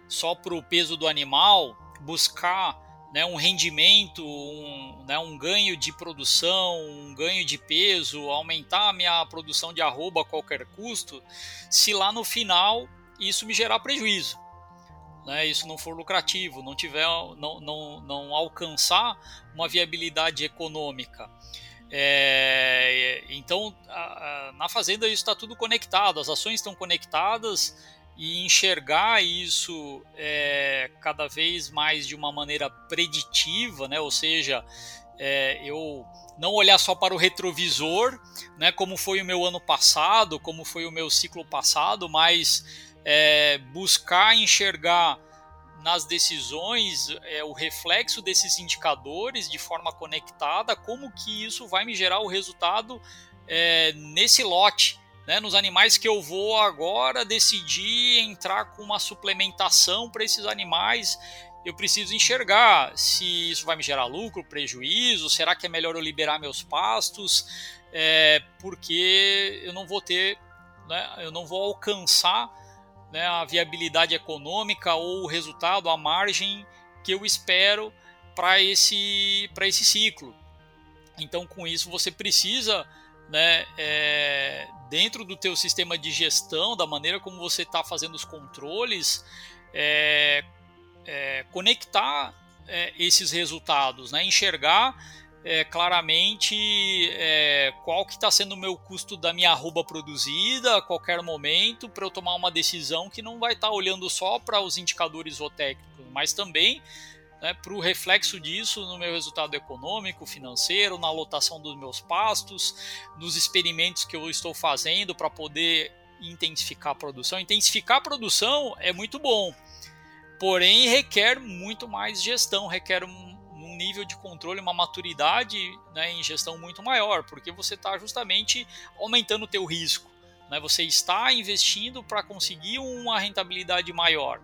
só para o peso do animal, buscar né, um rendimento, um, né, um ganho de produção, um ganho de peso, aumentar a minha produção de arroba a qualquer custo, se lá no final isso me gerar prejuízo né, isso não for lucrativo, não tiver, não, não, não alcançar uma viabilidade econômica. É, então, a, a, na fazenda isso está tudo conectado, as ações estão conectadas e enxergar isso é, cada vez mais de uma maneira preditiva, né, ou seja, é, eu não olhar só para o retrovisor, né, como foi o meu ano passado, como foi o meu ciclo passado, mas é, buscar enxergar nas decisões é, o reflexo desses indicadores de forma conectada, como que isso vai me gerar o resultado é, nesse lote. Né, nos animais que eu vou agora decidir entrar com uma suplementação para esses animais, eu preciso enxergar se isso vai me gerar lucro, prejuízo, será que é melhor eu liberar meus pastos, é, porque eu não vou ter, né, eu não vou alcançar né, a viabilidade econômica ou o resultado, a margem que eu espero para esse, esse ciclo. Então, com isso, você precisa, né, é, dentro do teu sistema de gestão, da maneira como você está fazendo os controles, é, é, conectar é, esses resultados, né, enxergar é, claramente é, qual que está sendo o meu custo da minha arroba produzida a qualquer momento para eu tomar uma decisão que não vai estar tá olhando só para os indicadores zootécnicos, mas também né, para o reflexo disso no meu resultado econômico, financeiro, na lotação dos meus pastos, nos experimentos que eu estou fazendo para poder intensificar a produção. Intensificar a produção é muito bom, porém requer muito mais gestão, requer nível de controle, uma maturidade né, em gestão muito maior, porque você está justamente aumentando o teu risco. Né? Você está investindo para conseguir uma rentabilidade maior.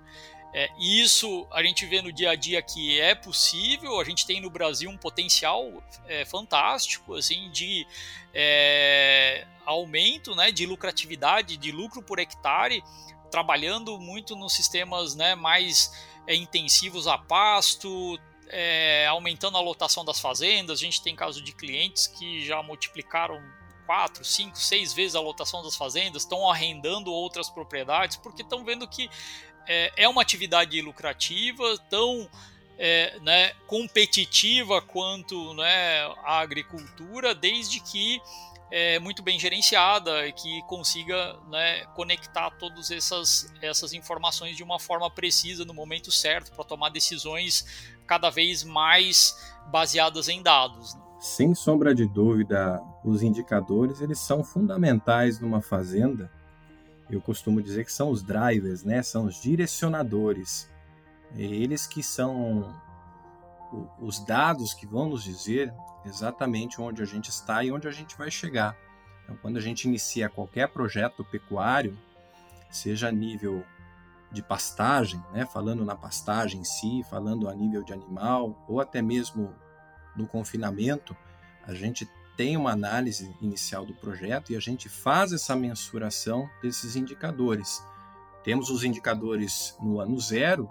É, isso a gente vê no dia a dia que é possível. A gente tem no Brasil um potencial é, fantástico assim de é, aumento, né, de lucratividade, de lucro por hectare, trabalhando muito nos sistemas né, mais é, intensivos a pasto, é, aumentando a lotação das fazendas. A gente tem caso de clientes que já multiplicaram quatro, cinco, seis vezes a lotação das fazendas, estão arrendando outras propriedades porque estão vendo que é, é, uma atividade lucrativa, tão é, né, competitiva quanto né, a agricultura, desde que é, muito bem gerenciada e que consiga né, conectar todas essas, essas informações de uma forma precisa no momento certo para tomar decisões cada vez mais baseadas em dados. Né? Sem sombra de dúvida, os indicadores eles são fundamentais numa fazenda. Eu costumo dizer que são os drivers, né? São os direcionadores. Eles que são os dados que vão nos dizer exatamente onde a gente está e onde a gente vai chegar. Então, quando a gente inicia qualquer projeto pecuário, seja a nível de pastagem, né, falando na pastagem em si, falando a nível de animal, ou até mesmo no confinamento, a gente tem uma análise inicial do projeto e a gente faz essa mensuração desses indicadores. Temos os indicadores no ano zero,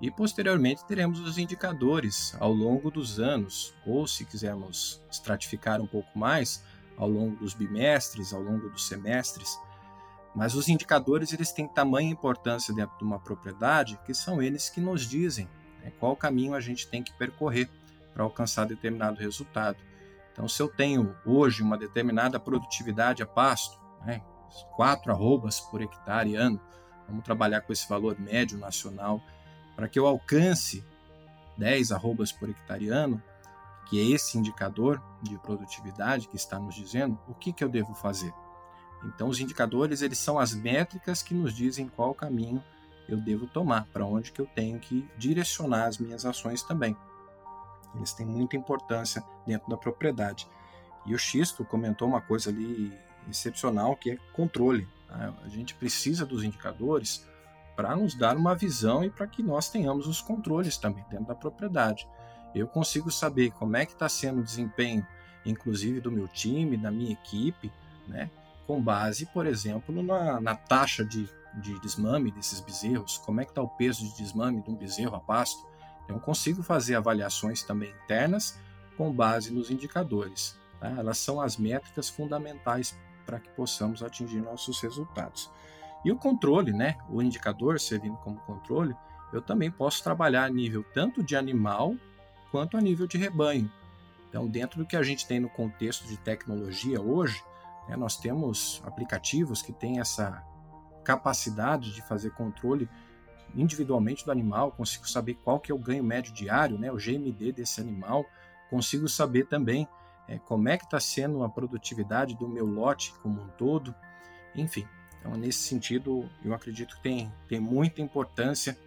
e posteriormente teremos os indicadores ao longo dos anos, ou se quisermos estratificar um pouco mais, ao longo dos bimestres, ao longo dos semestres. Mas os indicadores eles têm tamanha importância dentro de uma propriedade que são eles que nos dizem né, qual caminho a gente tem que percorrer para alcançar determinado resultado. Então, se eu tenho hoje uma determinada produtividade a pasto, né, quatro arrobas por hectare ano, vamos trabalhar com esse valor médio nacional para que eu alcance 10 arrobas por hectariano, que é esse indicador de produtividade que está nos dizendo, o que, que eu devo fazer? Então, os indicadores eles são as métricas que nos dizem qual caminho eu devo tomar, para onde que eu tenho que direcionar as minhas ações também. Eles têm muita importância dentro da propriedade. E o Xisto comentou uma coisa ali excepcional, que é controle. Tá? A gente precisa dos indicadores para nos dar uma visão e para que nós tenhamos os controles também dentro da propriedade. Eu consigo saber como é que está sendo o desempenho, inclusive do meu time, da minha equipe, né? Com base, por exemplo, na, na taxa de, de desmame desses bezerros, como é que está o peso de desmame de um bezerro a pasto. Então, consigo fazer avaliações também internas com base nos indicadores. Tá? Elas são as métricas fundamentais para que possamos atingir nossos resultados. E o controle, né, o indicador servindo como controle, eu também posso trabalhar a nível tanto de animal quanto a nível de rebanho. Então, dentro do que a gente tem no contexto de tecnologia hoje, né, nós temos aplicativos que têm essa capacidade de fazer controle individualmente do animal, consigo saber qual que é o ganho médio diário, né, o GMD desse animal, consigo saber também é, como é que está sendo a produtividade do meu lote como um todo, enfim, então, nesse sentido, eu acredito que tem, tem muita importância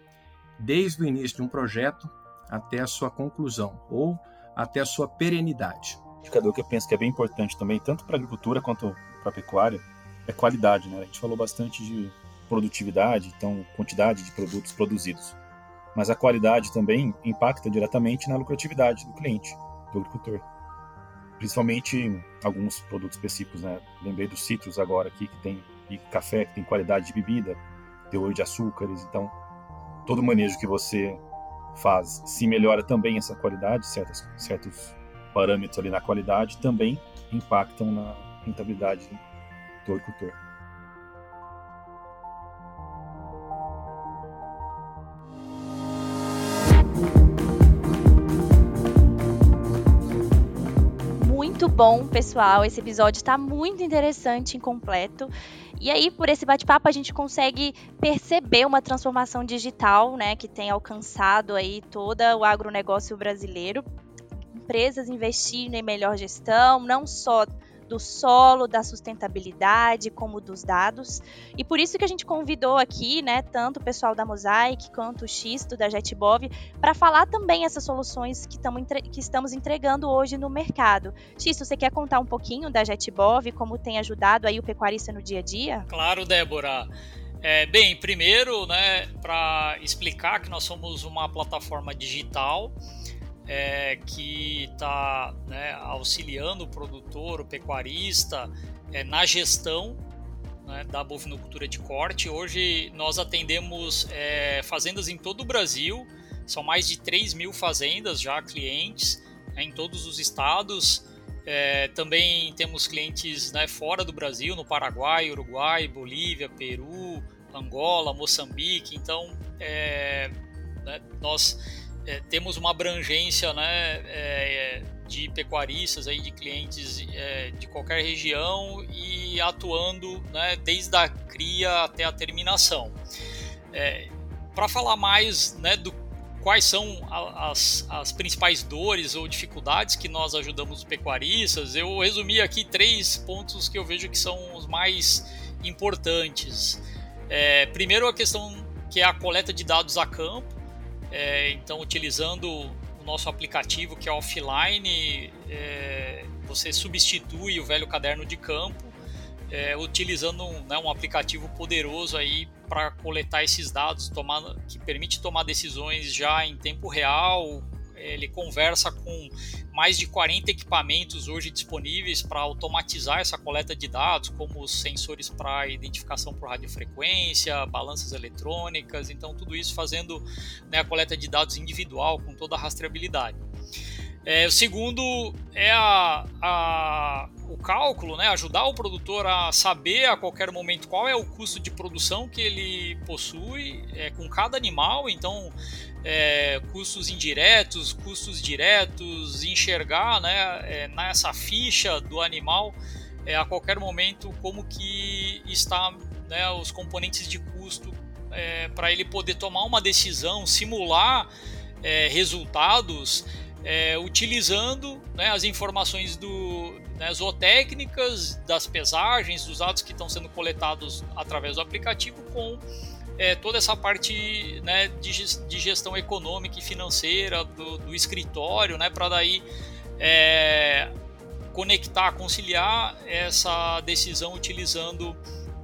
desde o início de um projeto até a sua conclusão ou até a sua perenidade. Indicador que eu penso que é bem importante também, tanto para a agricultura quanto para a pecuária, é qualidade. Né? A gente falou bastante de produtividade, então quantidade de produtos produzidos. Mas a qualidade também impacta diretamente na lucratividade do cliente, do agricultor. Principalmente alguns produtos específicos, né? Lembrei dos citros agora aqui, que tem e café que tem qualidade de bebida, teor de açúcares, então todo manejo que você faz, se melhora também essa qualidade, certos, certos parâmetros ali na qualidade também impactam na rentabilidade do agricultor. Muito bom, pessoal. Esse episódio está muito interessante e completo. E aí, por esse bate-papo, a gente consegue perceber uma transformação digital, né, que tem alcançado aí todo o agronegócio brasileiro. Empresas investindo em melhor gestão, não só do solo, da sustentabilidade, como dos dados. E por isso que a gente convidou aqui, né, tanto o pessoal da Mosaic quanto o Xisto da JetBov, para falar também essas soluções que, que estamos entregando hoje no mercado. Xisto, você quer contar um pouquinho da JetBov, como tem ajudado aí o pecuarista no dia a dia? Claro, Débora. É, bem, primeiro, né, para explicar que nós somos uma plataforma digital é, que está né, auxiliando o produtor, o pecuarista, é, na gestão né, da bovinocultura de corte. Hoje nós atendemos é, fazendas em todo o Brasil, são mais de 3 mil fazendas já clientes né, em todos os estados. É, também temos clientes né, fora do Brasil, no Paraguai, Uruguai, Bolívia, Peru, Angola, Moçambique. Então, é, né, nós é, temos uma abrangência né, é, de pecuaristas, aí, de clientes é, de qualquer região e atuando né, desde a cria até a terminação. É, Para falar mais né, do quais são as, as, principais dores ou dificuldades que nós ajudamos os pecuaristas, eu resumi aqui três pontos que eu vejo que são os mais importantes. É, primeiro, a questão que é a coleta de dados a campo, é, então utilizando o nosso aplicativo que é offline, é, você substitui o velho caderno de campo é, utilizando um, né, um, aplicativo poderoso aí para coletar esses dados, tomar, que permite tomar decisões já em tempo real. Ele conversa com mais de 40 equipamentos hoje disponíveis para automatizar essa coleta de dados, como sensores para identificação por radiofrequência, balanças eletrônicas, então tudo isso fazendo né, a coleta de dados individual com toda a rastreabilidade. É, o segundo é a, a, o cálculo, né? ajudar o produtor a saber a qualquer momento qual é o custo de produção que ele possui é, com cada animal, então é, custos indiretos, custos diretos, enxergar né, é, nessa ficha do animal é, a qualquer momento como que está né, os componentes de custo é, para ele poder tomar uma decisão, simular resultados é, utilizando né, as informações do, né, zootécnicas, das pesagens, dos dados que estão sendo coletados através do aplicativo com é, toda essa parte né, de, de, gestão econômica e financeira do, do escritório, né, para daí é, conectar, conciliar essa decisão utilizando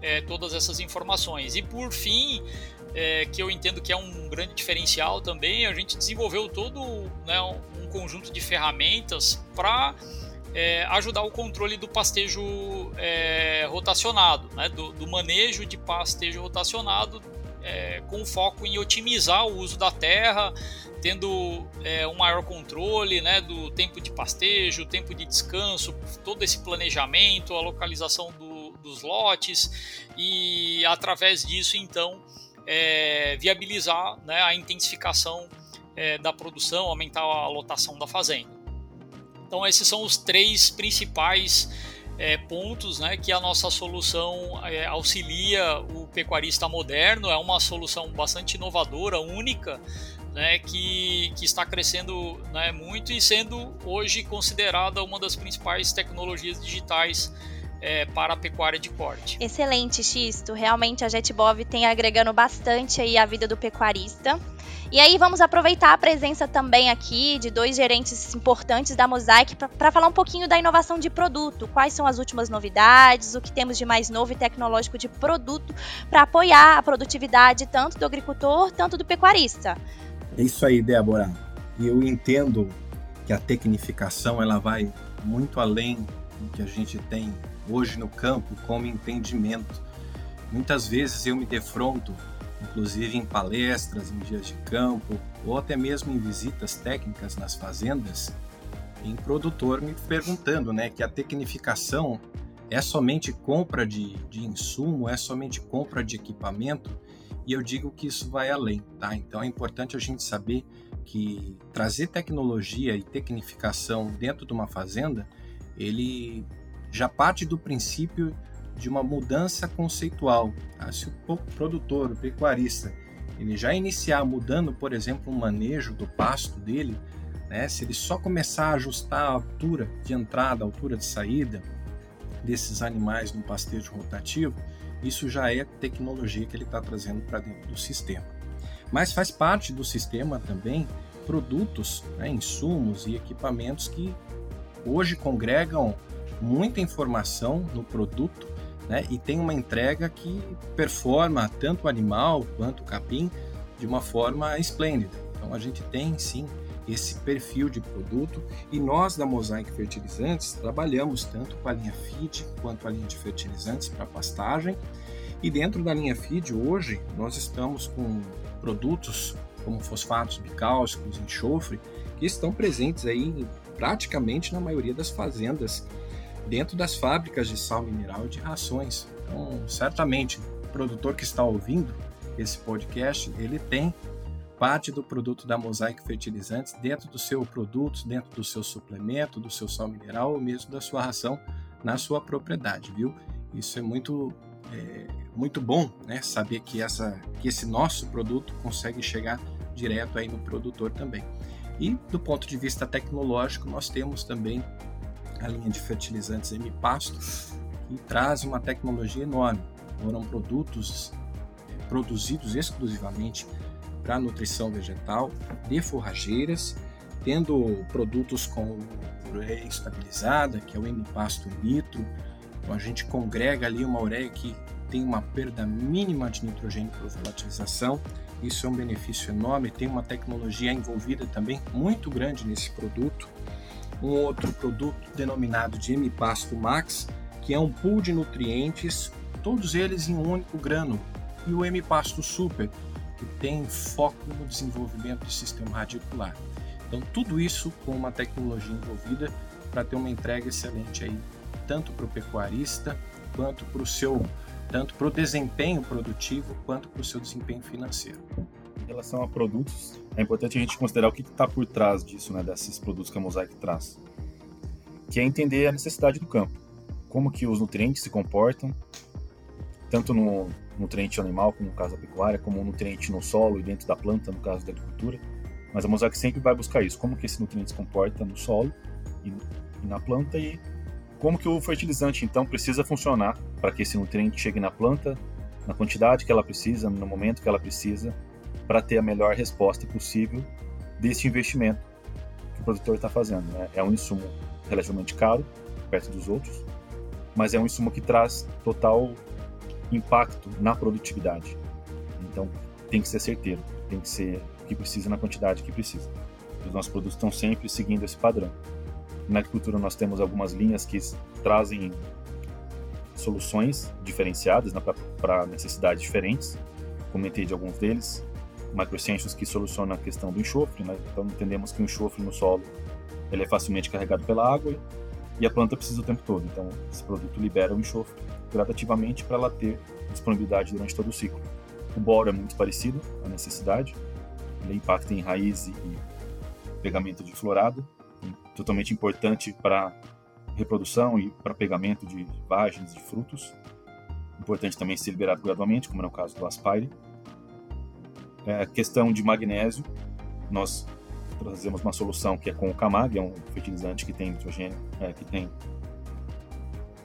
é, todas essas informações. E por fim, é, que eu entendo que é um grande diferencial também, a gente desenvolveu todo né, um conjunto de ferramentas para é, ajudar o controle do pastejo é, rotacionado, né, do, do, manejo de pastejo rotacionado, é, com foco em otimizar o uso da terra, tendo é, um maior controle né, do tempo de pastejo, tempo de descanso, todo esse planejamento, a localização do, dos lotes e através disso então é, viabilizar né, a intensificação é, da produção, aumentar a lotação da fazenda. Então esses são os três principais é, pontos né, que a nossa solução é, auxilia o pecuarista moderno. É uma solução bastante inovadora, única, né, que, que está crescendo né, muito e sendo hoje considerada uma das principais tecnologias digitais é, para a pecuária de corte. Excelente, Xisto. Realmente a JetBov tem agregando bastante aí a vida do pecuarista. E aí vamos aproveitar a presença também aqui de dois gerentes importantes da Mosaic para falar um pouquinho da inovação de produto. Quais são as últimas novidades, o que temos de mais novo e tecnológico de produto para apoiar a produtividade tanto do agricultor, tanto do pecuarista. É isso aí, Débora. E eu entendo que a tecnificação ela vai muito além do que a gente tem hoje no campo como entendimento. Muitas vezes eu me defronto, inclusive em palestras, em dias de campo, ou até mesmo em visitas técnicas nas fazendas, em produtor me perguntando né, que a tecnificação é somente compra de, de insumo, é somente compra de equipamento, e eu digo que isso vai além, tá? Então é importante a gente saber que trazer tecnologia e tecnificação dentro de uma fazenda, ele já parte do princípio de uma mudança conceitual. Tá? Se o produtor, o pecuarista, ele já iniciar mudando, por exemplo, o manejo do pasto dele, né? se ele só começar a ajustar a altura de entrada, a altura de saída desses animais no pastejo rotativo, isso já é tecnologia que ele está trazendo para dentro do sistema. Mas faz parte do sistema também produtos, né, insumos e equipamentos que hoje congregam muita informação no produto né, e tem uma entrega que performa tanto o animal quanto o capim de uma forma esplêndida. Então a gente tem sim esse perfil de produto e nós da Mosaic Fertilizantes trabalhamos tanto com a linha feed quanto a linha de fertilizantes para pastagem e dentro da linha feed hoje nós estamos com produtos como fosfatos bicálcicos, enxofre, que estão presentes aí praticamente na maioria das fazendas dentro das fábricas de sal mineral e de rações. Então, certamente, o produtor que está ouvindo esse podcast, ele tem parte do produto da Mosaic Fertilizantes dentro do seu produto, dentro do seu suplemento, do seu sal mineral ou mesmo da sua ração na sua propriedade, viu? Isso é muito é, muito bom, né? Saber que essa que esse nosso produto consegue chegar direto aí no produtor também. E do ponto de vista tecnológico, nós temos também a linha de fertilizantes M Pasto, que traz uma tecnologia enorme. Foram produtos é, produzidos exclusivamente para nutrição vegetal de forrageiras, tendo produtos com ureia estabilizada, que é o M-Pasto Nitro. Então a gente congrega ali uma ureia que tem uma perda mínima de nitrogênio por volatilização. Isso é um benefício enorme, tem uma tecnologia envolvida também muito grande nesse produto. Um outro produto denominado de M-Pasto Max, que é um pool de nutrientes, todos eles em um único grano. E o M-Pasto Super, que tem foco no desenvolvimento do sistema radicular. Então, tudo isso com uma tecnologia envolvida para ter uma entrega excelente aí, tanto para o pecuarista, quanto para o seu, tanto para o desempenho produtivo, quanto para o seu desempenho financeiro. Em relação a produtos, é importante a gente considerar o que está por trás disso, né, desses produtos que a Mosaic traz, que é entender a necessidade do campo, como que os nutrientes se comportam, tanto no, nutriente animal, como no caso da pecuária, como um nutriente no solo e dentro da planta, no caso da agricultura. Mas a Mosaic sempre vai buscar isso, como que esse nutriente se comporta no solo e, e na planta e como que o fertilizante então precisa funcionar para que esse nutriente chegue na planta na quantidade que ela precisa, no momento que ela precisa, para ter a melhor resposta possível desse investimento que o produtor está fazendo. Né? É um insumo relativamente caro, perto dos outros, mas é um insumo que traz total impacto na produtividade. Então, tem que ser certeiro, tem que ser o que precisa na quantidade que precisa. Os nossos produtos estão sempre seguindo esse padrão. Na agricultura, nós temos algumas linhas que trazem soluções diferenciadas né, para necessidades diferentes. Comentei de alguns deles. Microessentials que soluciona a questão do enxofre, né? então entendemos que o enxofre no solo ele é facilmente carregado pela água e a planta precisa o tempo todo. Então, esse produto libera o enxofre gradativamente para ela ter disponibilidade durante todo o ciclo. O boro é muito parecido, a necessidade, ele impacta em raiz e pegamento de florado, totalmente importante para reprodução e para pegamento de vagens de frutos. Importante também ser liberado gradualmente, como é o caso do aspire. É, questão de magnésio, nós trazemos uma solução que é com o Camag, é um fertilizante que tem nitrogênio, é, que tem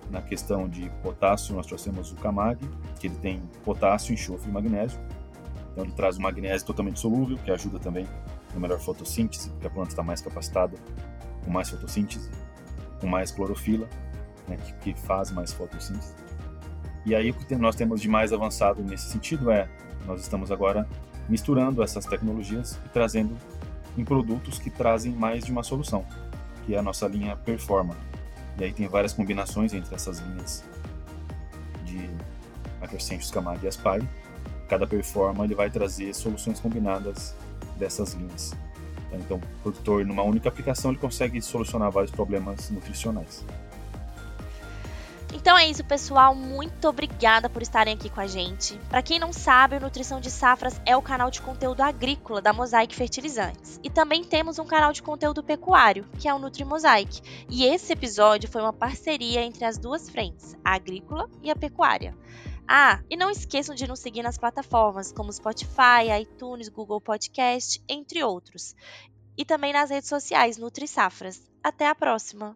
na questão de potássio, nós trouxemos o Camag, que ele tem potássio, enxofre e magnésio. Então ele traz o magnésio totalmente solúvel, que ajuda também na melhor fotossíntese, porque a planta está mais capacitada com mais fotossíntese, com mais clorofila, né, que, que, faz mais fotossíntese. E aí o que nós temos de mais avançado nesse sentido é, nós estamos agora misturando essas tecnologias e trazendo em produtos que trazem mais de uma solução, que é a nossa linha Performa, e aí tem várias combinações entre essas linhas de Microcentric, Camag e Aspire. Cada performa ele vai trazer soluções combinadas dessas linhas. Então, o produtor, numa única aplicação, ele consegue solucionar vários problemas nutricionais. Então é isso, pessoal. Muito obrigada por estarem aqui com a gente. Para quem não sabe, o Nutrição de Safras é o canal de conteúdo agrícola da Mosaic Fertilizantes. E também temos um canal de conteúdo pecuário, que é o Nutri Mosaic. E esse episódio foi uma parceria entre as duas frentes, a agrícola e a pecuária. Ah, e não esqueçam de nos seguir nas plataformas como Spotify, iTunes, Google Podcast, entre outros. E também nas redes sociais Nutri Safras. Até a próxima!